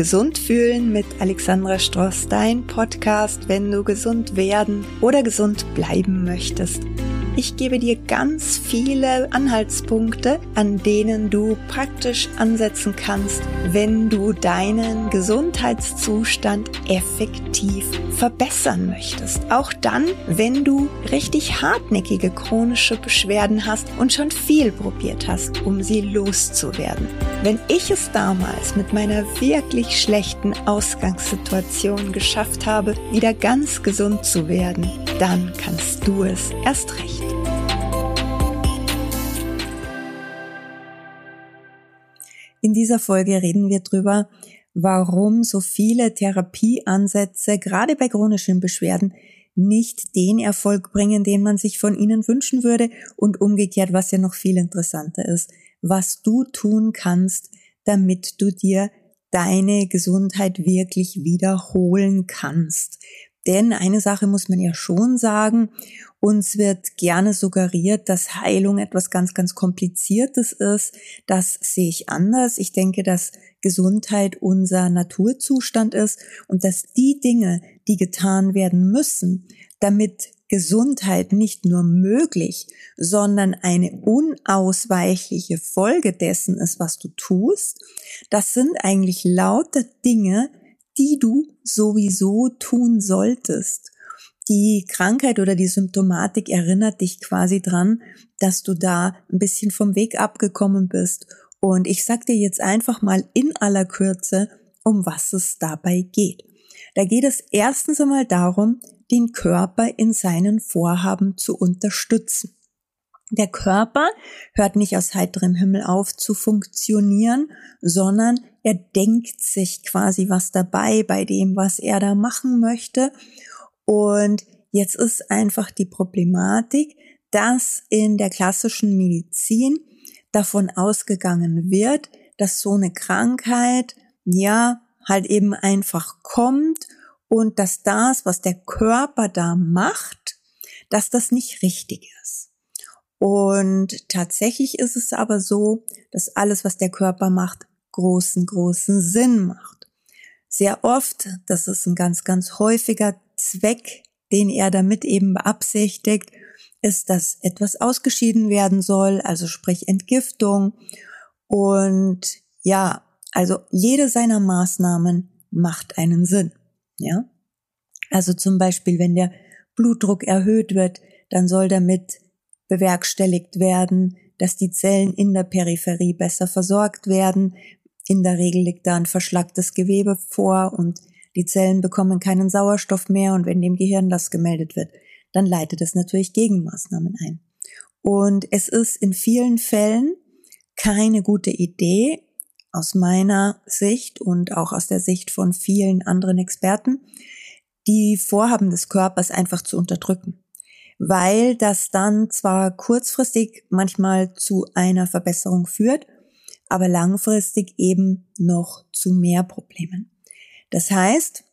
Gesund fühlen mit Alexandra Stross, dein Podcast, wenn du gesund werden oder gesund bleiben möchtest. Ich gebe dir ganz viele Anhaltspunkte, an denen du praktisch ansetzen kannst, wenn du deinen Gesundheitszustand effektiv verbessern möchtest. Auch dann, wenn du richtig hartnäckige chronische Beschwerden hast und schon viel probiert hast, um sie loszuwerden. Wenn ich es damals mit meiner wirklich schlechten Ausgangssituation geschafft habe, wieder ganz gesund zu werden, dann kannst du es erst recht. In dieser Folge reden wir drüber, warum so viele Therapieansätze gerade bei chronischen Beschwerden nicht den Erfolg bringen, den man sich von ihnen wünschen würde und umgekehrt, was ja noch viel interessanter ist, was du tun kannst, damit du dir deine Gesundheit wirklich wiederholen kannst. Denn eine Sache muss man ja schon sagen, uns wird gerne suggeriert, dass Heilung etwas ganz, ganz Kompliziertes ist. Das sehe ich anders. Ich denke, dass Gesundheit unser Naturzustand ist und dass die Dinge, die getan werden müssen, damit Gesundheit nicht nur möglich, sondern eine unausweichliche Folge dessen ist, was du tust, das sind eigentlich lauter Dinge, die du sowieso tun solltest. Die Krankheit oder die Symptomatik erinnert dich quasi dran, dass du da ein bisschen vom Weg abgekommen bist. Und ich sag dir jetzt einfach mal in aller Kürze, um was es dabei geht. Da geht es erstens einmal darum, den Körper in seinen Vorhaben zu unterstützen. Der Körper hört nicht aus heiterem Himmel auf zu funktionieren, sondern er denkt sich quasi was dabei bei dem, was er da machen möchte. Und jetzt ist einfach die Problematik, dass in der klassischen Medizin davon ausgegangen wird, dass so eine Krankheit, ja, halt eben einfach kommt und dass das, was der Körper da macht, dass das nicht richtig ist. Und tatsächlich ist es aber so, dass alles, was der Körper macht, großen, großen Sinn macht. Sehr oft, das ist ein ganz, ganz häufiger Zweck, den er damit eben beabsichtigt, ist, dass etwas ausgeschieden werden soll, also sprich Entgiftung. Und ja, also jede seiner Maßnahmen macht einen Sinn. Ja, also zum Beispiel, wenn der Blutdruck erhöht wird, dann soll damit bewerkstelligt werden, dass die Zellen in der Peripherie besser versorgt werden, in der Regel liegt da ein verschlacktes Gewebe vor und die Zellen bekommen keinen Sauerstoff mehr und wenn dem Gehirn das gemeldet wird, dann leitet es natürlich Gegenmaßnahmen ein. Und es ist in vielen Fällen keine gute Idee, aus meiner Sicht und auch aus der Sicht von vielen anderen Experten, die Vorhaben des Körpers einfach zu unterdrücken. Weil das dann zwar kurzfristig manchmal zu einer Verbesserung führt, aber langfristig eben noch zu mehr Problemen. Das heißt,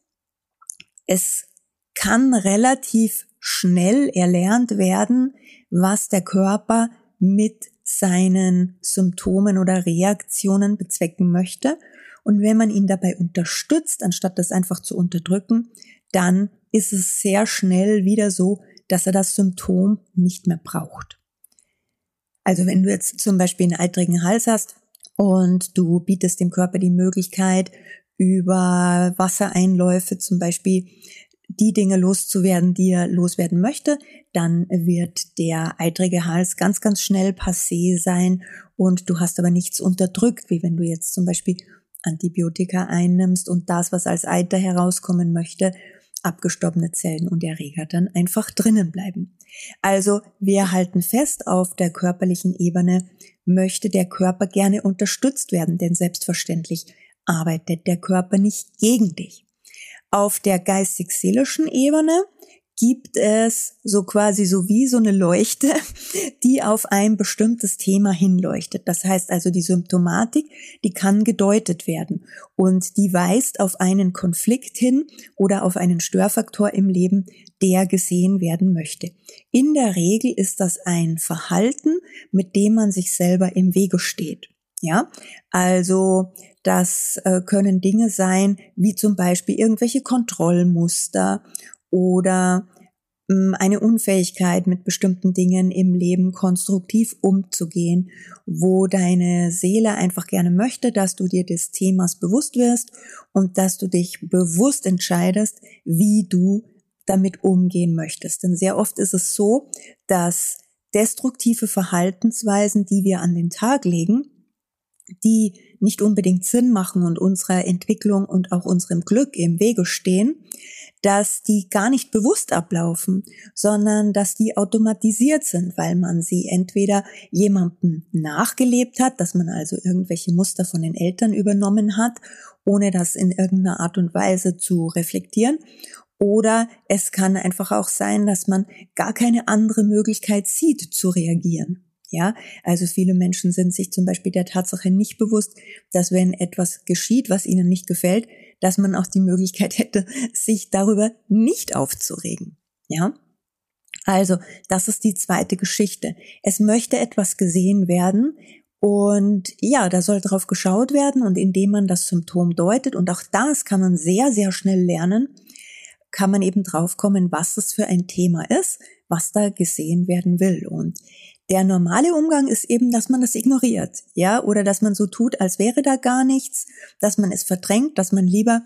es kann relativ schnell erlernt werden, was der Körper mit seinen Symptomen oder Reaktionen bezwecken möchte. Und wenn man ihn dabei unterstützt, anstatt das einfach zu unterdrücken, dann ist es sehr schnell wieder so, dass er das Symptom nicht mehr braucht. Also wenn du jetzt zum Beispiel einen eitrigen Hals hast, und du bietest dem Körper die Möglichkeit, über Wassereinläufe zum Beispiel die Dinge loszuwerden, die er loswerden möchte, dann wird der eitrige Hals ganz, ganz schnell passé sein und du hast aber nichts unterdrückt, wie wenn du jetzt zum Beispiel Antibiotika einnimmst und das, was als Eiter herauskommen möchte, abgestorbene Zellen und Erreger dann einfach drinnen bleiben. Also wir halten fest auf der körperlichen Ebene, möchte der Körper gerne unterstützt werden, denn selbstverständlich arbeitet der Körper nicht gegen dich. Auf der geistig-seelischen Ebene gibt es so quasi so wie so eine Leuchte, die auf ein bestimmtes Thema hinleuchtet. Das heißt also die Symptomatik, die kann gedeutet werden und die weist auf einen Konflikt hin oder auf einen Störfaktor im Leben, der gesehen werden möchte. In der Regel ist das ein Verhalten, mit dem man sich selber im Wege steht. Ja, also Das äh, können Dinge sein, wie zum Beispiel irgendwelche Kontrollmuster oder ähm, eine Unfähigkeit mit bestimmten Dingen im Leben konstruktiv umzugehen, wo deine Seele einfach gerne möchte, dass du dir des Themas bewusst wirst und dass du dich bewusst entscheidest, wie du damit umgehen möchtest. Denn sehr oft ist es so, dass destruktive Verhaltensweisen, die wir an den Tag legen, die nicht unbedingt Sinn machen und unserer Entwicklung und auch unserem Glück im Wege stehen, dass die gar nicht bewusst ablaufen, sondern dass die automatisiert sind, weil man sie entweder jemandem nachgelebt hat, dass man also irgendwelche Muster von den Eltern übernommen hat, ohne das in irgendeiner Art und Weise zu reflektieren, oder es kann einfach auch sein, dass man gar keine andere Möglichkeit sieht zu reagieren. Ja, also viele Menschen sind sich zum Beispiel der Tatsache nicht bewusst, dass wenn etwas geschieht, was ihnen nicht gefällt, dass man auch die Möglichkeit hätte, sich darüber nicht aufzuregen. Ja, also das ist die zweite Geschichte. Es möchte etwas gesehen werden und ja, da soll drauf geschaut werden und indem man das Symptom deutet und auch das kann man sehr, sehr schnell lernen, kann man eben draufkommen, was es für ein Thema ist, was da gesehen werden will. Und der normale Umgang ist eben, dass man das ignoriert, ja, oder dass man so tut, als wäre da gar nichts, dass man es verdrängt, dass man lieber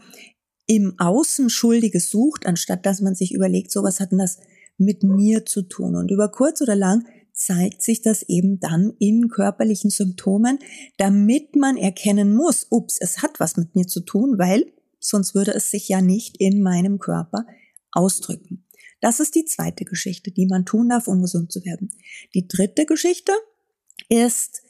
im Außen Schuldige sucht, anstatt dass man sich überlegt, so was hat denn das mit mir zu tun? Und über kurz oder lang zeigt sich das eben dann in körperlichen Symptomen, damit man erkennen muss, ups, es hat was mit mir zu tun, weil sonst würde es sich ja nicht in meinem Körper ausdrücken. Das ist die zweite Geschichte, die man tun darf, um gesund zu werden. Die dritte Geschichte ist,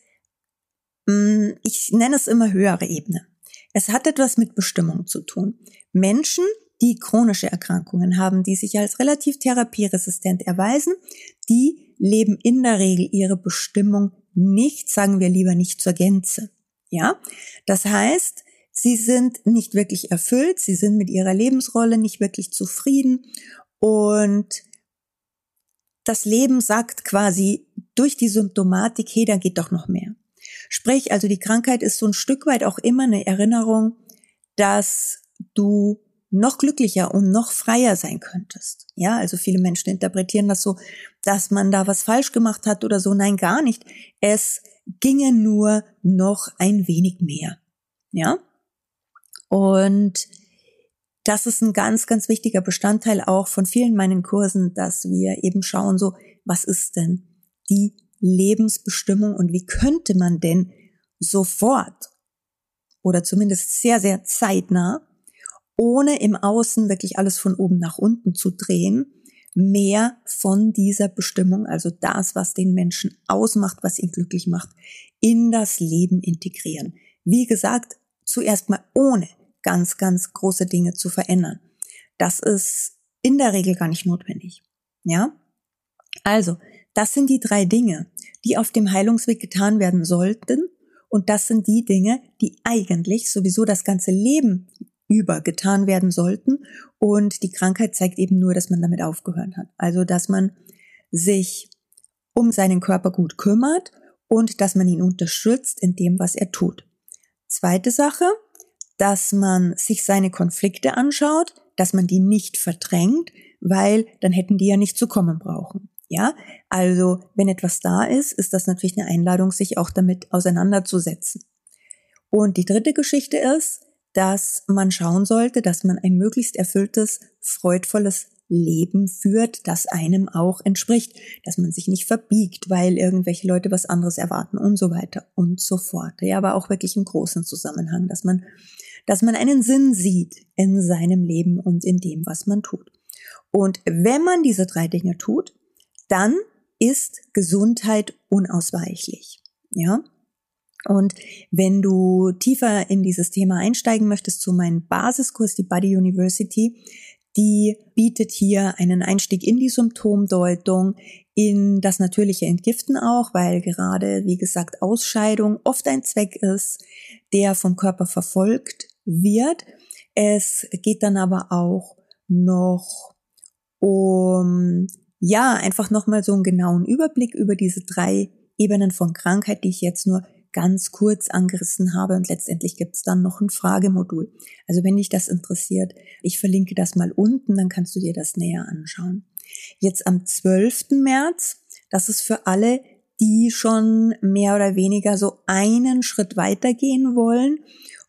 mm, ich nenne es immer höhere Ebene. Es hat etwas mit Bestimmung zu tun. Menschen, die chronische Erkrankungen haben, die sich als relativ therapieresistent erweisen, die leben in der Regel ihre Bestimmung nicht, sagen wir lieber nicht zur Gänze. Ja, das heißt, sie sind nicht wirklich erfüllt, sie sind mit ihrer Lebensrolle nicht wirklich zufrieden und das Leben sagt quasi durch die Symptomatik, hey, da geht doch noch mehr. Sprich, also die Krankheit ist so ein Stück weit auch immer eine Erinnerung, dass du noch glücklicher und noch freier sein könntest. Ja, also viele Menschen interpretieren das so, dass man da was falsch gemacht hat oder so. Nein, gar nicht. Es ginge nur noch ein wenig mehr. Ja? Und das ist ein ganz, ganz wichtiger Bestandteil auch von vielen meinen Kursen, dass wir eben schauen, so, was ist denn die Lebensbestimmung und wie könnte man denn sofort oder zumindest sehr, sehr zeitnah, ohne im Außen wirklich alles von oben nach unten zu drehen, mehr von dieser Bestimmung, also das, was den Menschen ausmacht, was ihn glücklich macht, in das Leben integrieren. Wie gesagt, zuerst mal ohne ganz, ganz große Dinge zu verändern. Das ist in der Regel gar nicht notwendig. Ja? Also, das sind die drei Dinge, die auf dem Heilungsweg getan werden sollten. Und das sind die Dinge, die eigentlich sowieso das ganze Leben über getan werden sollten. Und die Krankheit zeigt eben nur, dass man damit aufgehört hat. Also, dass man sich um seinen Körper gut kümmert und dass man ihn unterstützt in dem, was er tut. Zweite Sache, dass man sich seine Konflikte anschaut, dass man die nicht verdrängt, weil dann hätten die ja nicht zu kommen brauchen. Ja, also wenn etwas da ist, ist das natürlich eine Einladung, sich auch damit auseinanderzusetzen. Und die dritte Geschichte ist, dass man schauen sollte, dass man ein möglichst erfülltes, freudvolles Leben führt, das einem auch entspricht, dass man sich nicht verbiegt, weil irgendwelche Leute was anderes erwarten und so weiter und so fort. Ja, aber auch wirklich im großen Zusammenhang, dass man dass man einen Sinn sieht in seinem Leben und in dem, was man tut. Und wenn man diese drei Dinge tut, dann ist Gesundheit unausweichlich. Ja? Und wenn du tiefer in dieses Thema einsteigen möchtest, zu meinem Basiskurs, die Body University, die bietet hier einen Einstieg in die Symptomdeutung, in das natürliche Entgiften auch, weil gerade, wie gesagt, Ausscheidung oft ein Zweck ist, der vom Körper verfolgt wird. Es geht dann aber auch noch um, ja, einfach nochmal so einen genauen Überblick über diese drei Ebenen von Krankheit, die ich jetzt nur ganz kurz angerissen habe und letztendlich gibt es dann noch ein Fragemodul. Also wenn dich das interessiert, ich verlinke das mal unten, dann kannst du dir das näher anschauen. Jetzt am 12. März, das ist für alle, die schon mehr oder weniger so einen Schritt weitergehen wollen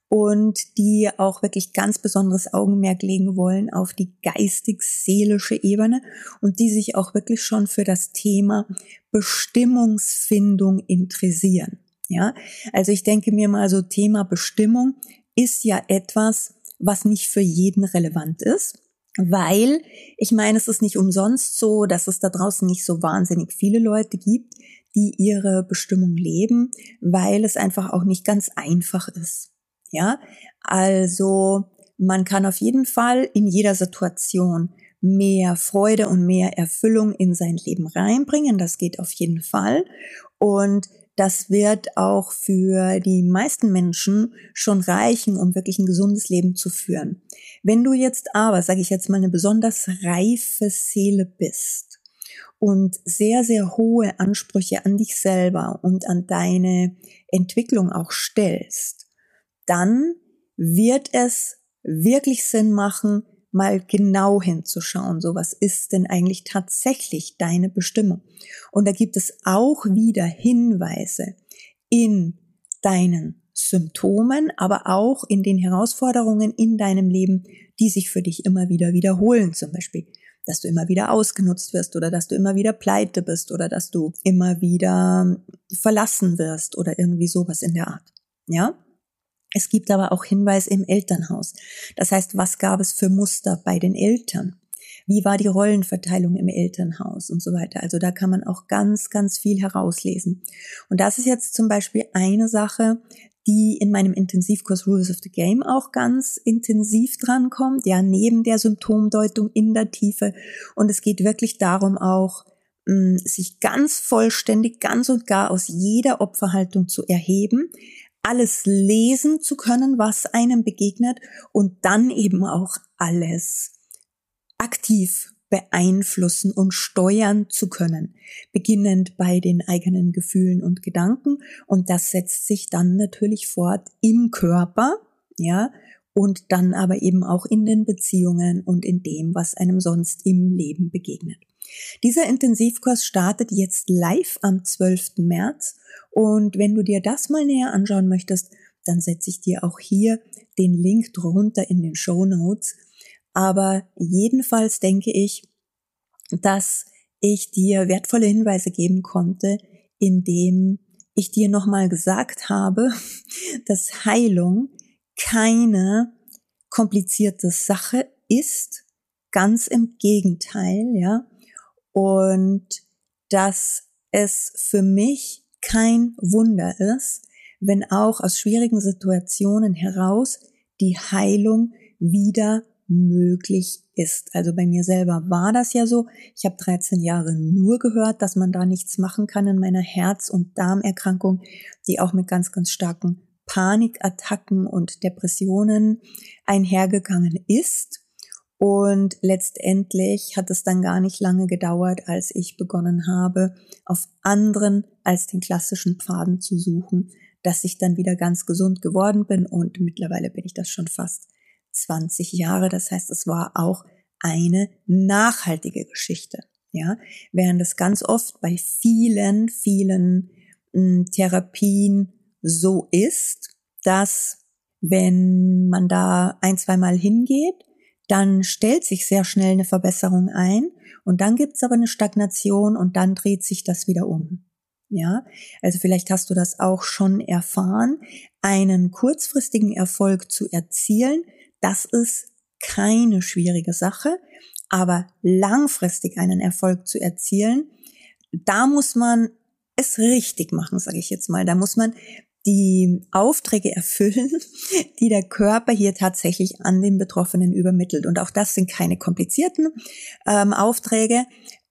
und die auch wirklich ganz besonderes Augenmerk legen wollen auf die geistig-seelische Ebene und die sich auch wirklich schon für das Thema Bestimmungsfindung interessieren. Ja, also ich denke mir mal so Thema Bestimmung ist ja etwas, was nicht für jeden relevant ist. Weil, ich meine, es ist nicht umsonst so, dass es da draußen nicht so wahnsinnig viele Leute gibt, die ihre Bestimmung leben, weil es einfach auch nicht ganz einfach ist. Ja, also man kann auf jeden Fall in jeder Situation mehr Freude und mehr Erfüllung in sein Leben reinbringen. Das geht auf jeden Fall. Und das wird auch für die meisten Menschen schon reichen, um wirklich ein gesundes Leben zu führen. Wenn du jetzt aber, sage ich jetzt mal, eine besonders reife Seele bist und sehr, sehr hohe Ansprüche an dich selber und an deine Entwicklung auch stellst, dann wird es wirklich Sinn machen, mal genau hinzuschauen. So, was ist denn eigentlich tatsächlich deine Bestimmung? Und da gibt es auch wieder Hinweise in deinen Symptomen, aber auch in den Herausforderungen in deinem Leben, die sich für dich immer wieder wiederholen. Zum Beispiel, dass du immer wieder ausgenutzt wirst oder dass du immer wieder pleite bist oder dass du immer wieder verlassen wirst oder irgendwie sowas in der Art. Ja? Es gibt aber auch Hinweis im Elternhaus. Das heißt, was gab es für Muster bei den Eltern? Wie war die Rollenverteilung im Elternhaus und so weiter? Also da kann man auch ganz, ganz viel herauslesen. Und das ist jetzt zum Beispiel eine Sache, die in meinem Intensivkurs Rules of the Game auch ganz intensiv drankommt, ja, neben der Symptomdeutung in der Tiefe. Und es geht wirklich darum auch, mm, sich ganz vollständig, ganz und gar aus jeder Opferhaltung zu erheben, alles lesen zu können, was einem begegnet und dann eben auch alles aktiv beeinflussen und steuern zu können, beginnend bei den eigenen Gefühlen und Gedanken und das setzt sich dann natürlich fort im Körper, ja, und dann aber eben auch in den Beziehungen und in dem, was einem sonst im Leben begegnet. Dieser Intensivkurs startet jetzt live am 12. März und wenn du dir das mal näher anschauen möchtest, dann setze ich dir auch hier den Link drunter in den Show Notes. Aber jedenfalls denke ich, dass ich dir wertvolle Hinweise geben konnte, indem ich dir nochmal gesagt habe, dass Heilung keine komplizierte Sache ist, ganz im Gegenteil, ja, und dass es für mich kein Wunder ist, wenn auch aus schwierigen Situationen heraus die Heilung wieder möglich ist. Also bei mir selber war das ja so. Ich habe 13 Jahre nur gehört, dass man da nichts machen kann in meiner Herz- und Darmerkrankung, die auch mit ganz, ganz starken Panikattacken und Depressionen einhergegangen ist. Und letztendlich hat es dann gar nicht lange gedauert, als ich begonnen habe, auf anderen als den klassischen Pfaden zu suchen, dass ich dann wieder ganz gesund geworden bin und mittlerweile bin ich das schon fast 20 Jahre. Das heißt, es war auch eine nachhaltige Geschichte. Ja, während es ganz oft bei vielen, vielen mh, hm, Therapien so ist, dass wenn man da ein, zweimal hingeht, dann stellt sich sehr schnell eine Verbesserung ein und dann gibt's aber eine Stagnation und dann dreht sich das wieder um. Ja, also vielleicht hast du das auch schon erfahren, einen kurzfristigen Erfolg zu erzielen, das ist keine schwierige Sache, aber langfristig einen Erfolg zu erzielen, da muss man es richtig machen, sage ich jetzt mal. Da muss man die Aufträge erfüllen, die der Körper hier tatsächlich an den Betroffenen übermittelt. Und auch das sind keine komplizierten ähm, Aufträge.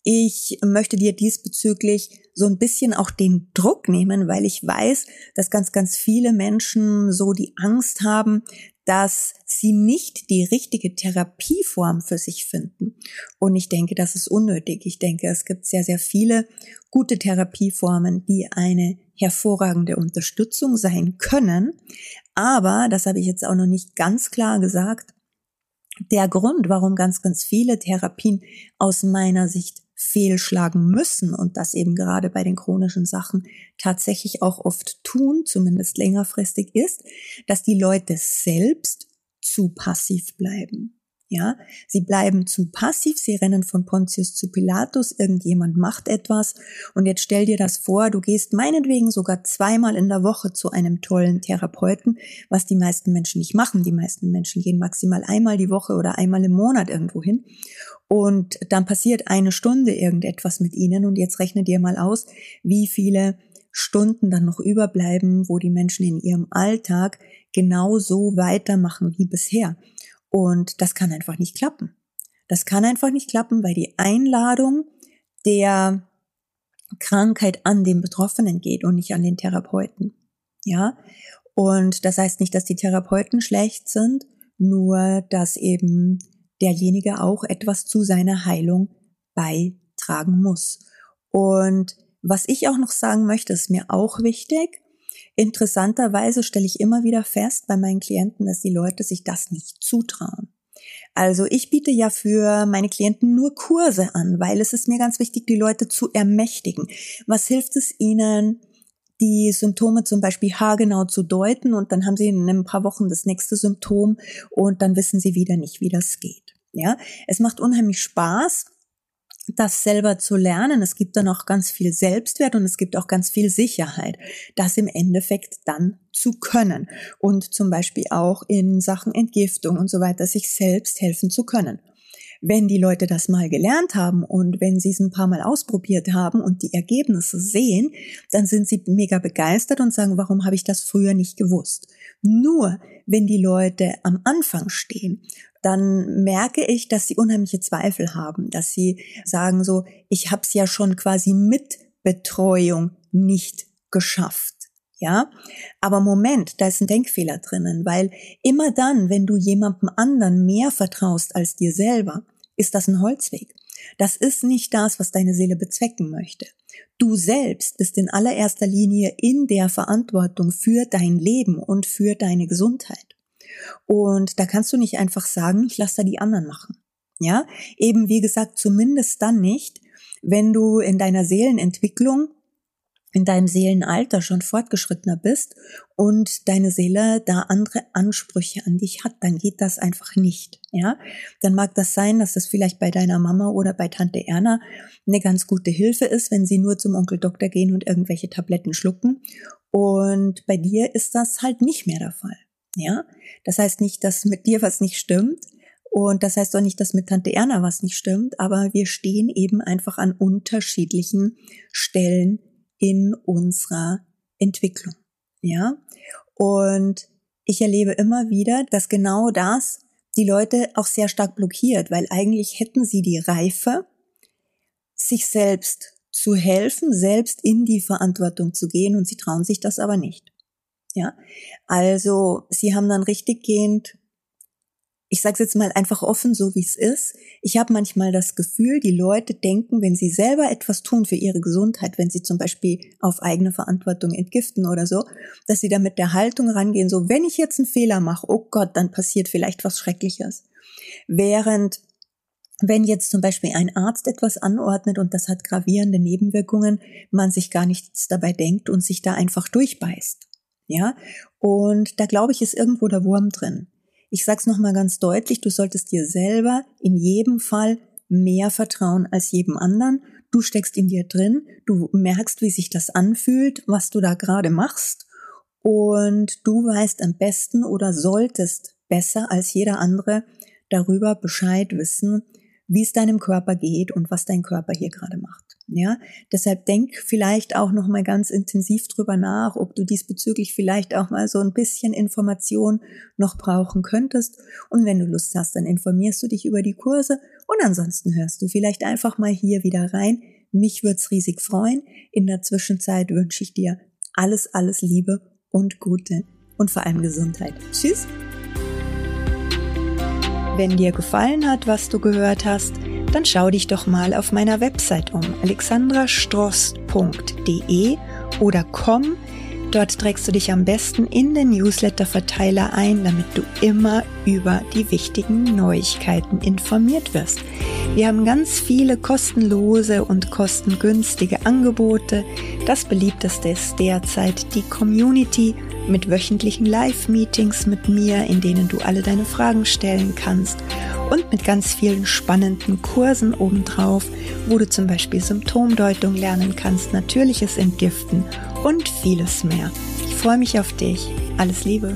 Ich möchte dir diesbezüglich so ein bisschen auch den Druck nehmen, weil ich weiß, dass ganz, ganz viele Menschen so die Angst haben, dass sie nicht die richtige Therapieform für sich finden. Und ich denke, das ist unnötig. Ich denke, es gibt sehr, sehr viele gute Therapieformen, die eine hervorragende Unterstützung sein können. Aber, das habe ich jetzt auch noch nicht ganz klar gesagt, der Grund, warum ganz, ganz viele Therapien aus meiner Sicht fehlschlagen müssen und das eben gerade bei den chronischen Sachen tatsächlich auch oft tun, zumindest längerfristig ist, dass die Leute selbst zu passiv bleiben. Ja, sie bleiben zu passiv, sie rennen von Pontius zu Pilatus, irgendjemand macht etwas und jetzt stell dir das vor, du gehst meinetwegen sogar zweimal in der Woche zu einem tollen Therapeuten, was die meisten Menschen nicht machen. Die meisten Menschen gehen maximal einmal die Woche oder einmal im Monat irgendwo hin und dann passiert eine Stunde irgendetwas mit ihnen und jetzt rechne dir mal aus, wie viele Stunden dann noch überbleiben, wo die Menschen in ihrem Alltag genauso weitermachen wie bisher. Und das kann einfach nicht klappen. Das kann einfach nicht klappen, weil die Einladung der Krankheit an den Betroffenen geht und nicht an den Therapeuten. Ja? Und das heißt nicht, dass die Therapeuten schlecht sind, nur dass eben derjenige auch etwas zu seiner Heilung beitragen muss. Und was ich auch noch sagen möchte, ist mir auch wichtig, Interessanterweise stelle ich immer wieder fest bei meinen Klienten, dass die Leute sich das nicht zutrauen. Also ich biete ja für meine Klienten nur Kurse an, weil es ist mir ganz wichtig, die Leute zu ermächtigen. Was hilft es ihnen, die Symptome zum Beispiel haargenau zu deuten und dann haben sie in ein paar Wochen das nächste Symptom und dann wissen sie wieder nicht, wie das geht. Ja, es macht unheimlich Spaß, das selber zu lernen. Es gibt dann auch ganz viel Selbstwert und es gibt auch ganz viel Sicherheit, das im Endeffekt dann zu können und zum Beispiel auch in Sachen Entgiftung und so weiter sich selbst helfen zu können. Wenn die Leute das mal gelernt haben und wenn sie es ein paar Mal ausprobiert haben und die Ergebnisse sehen, dann sind sie mega begeistert und sagen, warum habe ich das früher nicht gewusst? Nur wenn die Leute am Anfang stehen dann merke ich, dass sie unheimliche Zweifel haben, dass sie sagen so, ich habe es ja schon quasi mit Betreuung nicht geschafft. Ja, aber Moment, da ist ein Denkfehler drinnen, weil immer dann, wenn du jemandem anderen mehr vertraust als dir selber, ist das ein Holzweg. Das ist nicht das, was deine Seele bezwecken möchte. Du selbst bist in allererster Linie in der Verantwortung für dein Leben und für deine Gesundheit. Und da kannst du nicht einfach sagen, ich lasse da die anderen machen. Ja, eben wie gesagt, zumindest dann nicht, wenn du in deiner Seelenentwicklung, in deinem Seelenalter schon fortgeschrittener bist und deine Seele da andere Ansprüche an dich hat, dann geht das einfach nicht. Ja, dann mag das sein, dass das vielleicht bei deiner Mama oder bei Tante Erna eine ganz gute Hilfe ist, wenn sie nur zum Onkel Doktor gehen und irgendwelche Tabletten schlucken. Und bei dir ist das halt nicht mehr der Fall. Ja, das heißt nicht, dass mit dir was nicht stimmt. Und das heißt auch nicht, dass mit Tante Erna was nicht stimmt, aber wir stehen eben einfach an unterschiedlichen Stellen in unserer Entwicklung. Ja, und ich erlebe immer wieder, dass genau das die Leute auch sehr stark blockiert, weil eigentlich hätten sie die Reife, sich selbst zu helfen, selbst in die Verantwortung zu gehen und sie trauen sich das aber nicht. Ja, also sie haben dann richtig gehend, ich sage es jetzt mal einfach offen, so wie es ist. Ich habe manchmal das Gefühl, die Leute denken, wenn sie selber etwas tun für ihre Gesundheit, wenn sie zum Beispiel auf eigene Verantwortung entgiften oder so, dass sie da mit der Haltung rangehen, so wenn ich jetzt einen Fehler mache, oh Gott, dann passiert vielleicht was Schreckliches. Während wenn jetzt zum Beispiel ein Arzt etwas anordnet und das hat gravierende Nebenwirkungen, man sich gar nichts dabei denkt und sich da einfach durchbeißt. Ja, und da glaube ich, ist irgendwo der Wurm drin. Ich sag's nochmal ganz deutlich, du solltest dir selber in jedem Fall mehr vertrauen als jedem anderen. Du steckst in dir drin, du merkst, wie sich das anfühlt, was du da gerade machst und du weißt am besten oder solltest besser als jeder andere darüber Bescheid wissen, wie es deinem Körper geht und was dein Körper hier gerade macht. Ja, deshalb denk vielleicht auch noch mal ganz intensiv drüber nach, ob du diesbezüglich vielleicht auch mal so ein bisschen Information noch brauchen könntest. Und wenn du Lust hast, dann informierst du dich über die Kurse und ansonsten hörst du vielleicht einfach mal hier wieder rein. Mich wird's riesig freuen. In der Zwischenzeit wünsche ich dir alles, alles Liebe und Gute und vor allem Gesundheit. Tschüss! Wenn dir gefallen hat, was du gehört hast, dann schau dich doch mal auf meiner Website um alexandrastrost.de oder komm Dort trägst du dich am besten in den Newsletter-Verteiler ein, damit du immer über die wichtigen Neuigkeiten informiert wirst. Wir haben ganz viele kostenlose und kostengünstige Angebote. Das beliebteste ist derzeit die Community mit wöchentlichen Live-Meetings mit mir, in denen du alle deine Fragen stellen kannst und mit ganz vielen spannenden Kursen obendrauf, wo du zum Beispiel Symptomdeutung lernen kannst, natürliches Entgiften und vieles mehr. Ich freue mich auf dich. Alles Liebe.